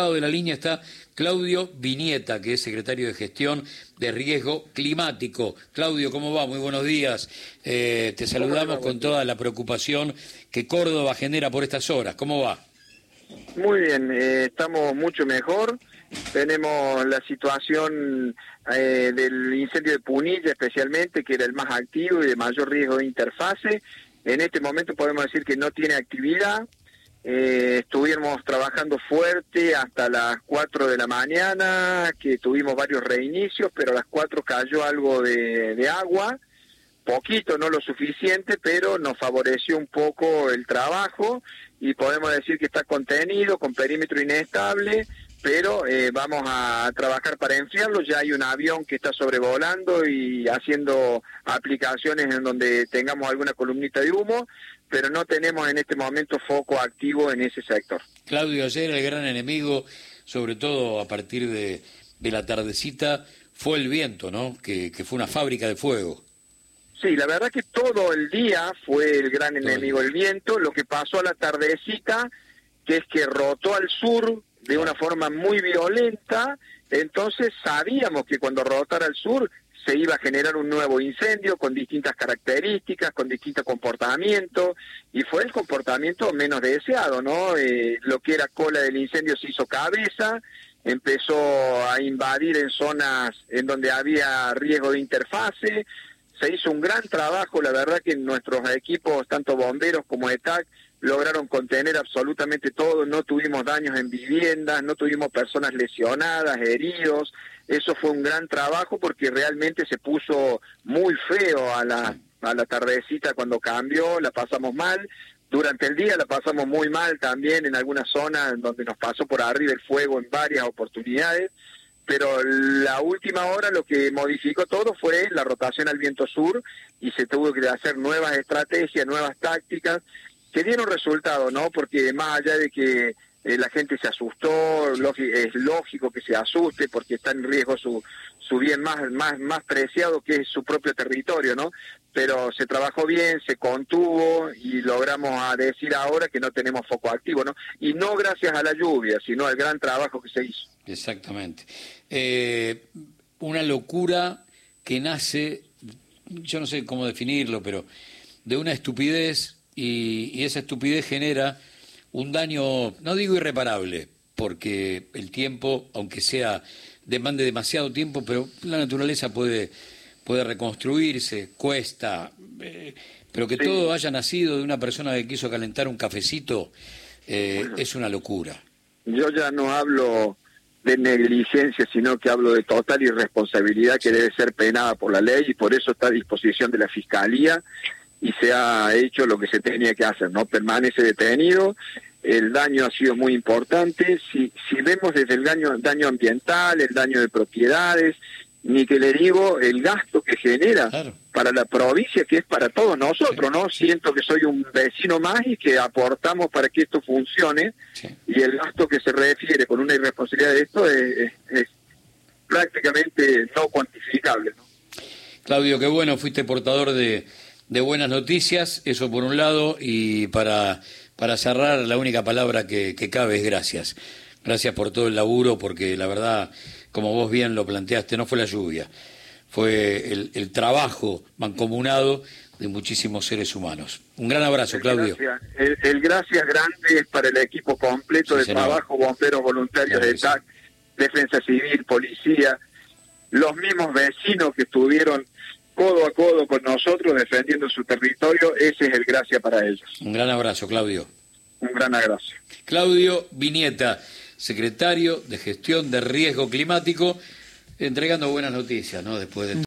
lado de la línea está Claudio Vinieta, que es secretario de Gestión de Riesgo Climático. Claudio, ¿cómo va? Muy buenos días. Eh, te saludamos con toda la preocupación que Córdoba genera por estas horas. ¿Cómo va? Muy bien, eh, estamos mucho mejor. Tenemos la situación eh, del incendio de Punilla especialmente, que era el más activo y de mayor riesgo de interfase. En este momento podemos decir que no tiene actividad. Eh, estuvimos trabajando fuerte hasta las 4 de la mañana, que tuvimos varios reinicios, pero a las 4 cayó algo de, agua, poquito, no lo suficiente, pero nos favoreció un poco el trabajo y podemos decir que está contenido, con perímetro inestable, pero eh, vamos a trabajar para enfriarlo. Ya hay un avión que está sobrevolando y haciendo aplicaciones en donde tengamos alguna columnita de humo, pero no tenemos en este momento foco activo en ese sector. Claudio, ayer el gran enemigo, sobre todo a partir de, la tardecita, fue el viento, ¿no? Que, fue una fábrica de fuego. Sí, la verdad que todo el día fue el gran enemigo el viento. Lo que pasó a la tardecita, que es que rotó al sur de una forma muy violenta, entonces sabíamos que cuando rotara al sur se iba a generar un nuevo incendio con distintas características, con distintos comportamientos, y fue el comportamiento menos deseado, ¿no? Eh, lo que era cola del incendio se hizo cabeza, empezó a invadir en zonas en donde había riesgo de interfase, se hizo un gran trabajo, la verdad que nuestros equipos, tanto bomberos como ETAC, lograron contener absolutamente todo, no tuvimos daños en viviendas, no tuvimos personas lesionadas, heridos, eso fue un gran trabajo porque realmente se puso muy feo a la, a la tardecita cuando cambió, la pasamos mal, durante el día la pasamos muy mal también en algunas zonas donde nos pasó por arriba el fuego en varias oportunidades, pero la última hora lo que modificó todo fue la rotación al viento sur y se tuvo que hacer nuevas estrategias, nuevas tácticas que dieron resultado, ¿no? Porque más allá de que eh, la gente se asustó, es lógico que se asuste porque está en riesgo su, su bien más, más, más preciado que es su propio territorio, ¿no? Pero se trabajó bien, se contuvo y logramos a decir ahora que no tenemos foco activo, ¿no? Y no gracias a la lluvia, sino al gran trabajo que se hizo. Exactamente. Eh, una locura que nace, yo no sé cómo definirlo, pero de una estupidez y, esa estupidez genera un daño, no digo irreparable, porque el tiempo, aunque sea demande demasiado tiempo, pero la naturaleza puede, puede reconstruirse, cuesta, eh, pero que todo haya nacido de una persona que quiso calentar un cafecito eh, es una locura. Yo ya no hablo de negligencia, sino que hablo de total irresponsabilidad que debe ser penada por la ley y por eso está a disposición de la Fiscalía y se ha hecho lo que se tenía que hacer, ¿no? Permanece detenido, el daño ha sido muy importante, si, si vemos desde el daño, daño ambiental, el daño de propiedades, ni que le digo el gasto que genera para la provincia, que es para todos nosotros, ¿no? Siento que soy un vecino más y que aportamos para que esto funcione, y el gasto que se refiere con una irresponsabilidad de esto es, es prácticamente no cuantificable, ¿no? Claudio, qué bueno, fuiste portador de de buenas noticias, eso por un lado, y para, para cerrar, la única palabra que, cabe es gracias. Gracias por todo el laburo, porque la verdad, como vos bien lo planteaste, no fue la lluvia, fue el, trabajo mancomunado de muchísimos seres humanos. Un gran abrazo, Claudio. El, gracias grande es para el equipo completo de trabajo, bomberos voluntarios de TAC, Defensa Civil, Policía, los mismos vecinos que estuvieron codo a codo con nosotros defendiendo su territorio, ese es el gracia para ellos. Un gran abrazo, Claudio. Un gran abrazo. Claudio Vinieta, secretario de Gestión de Riesgo Climático, entregando buenas noticias, ¿no? Después de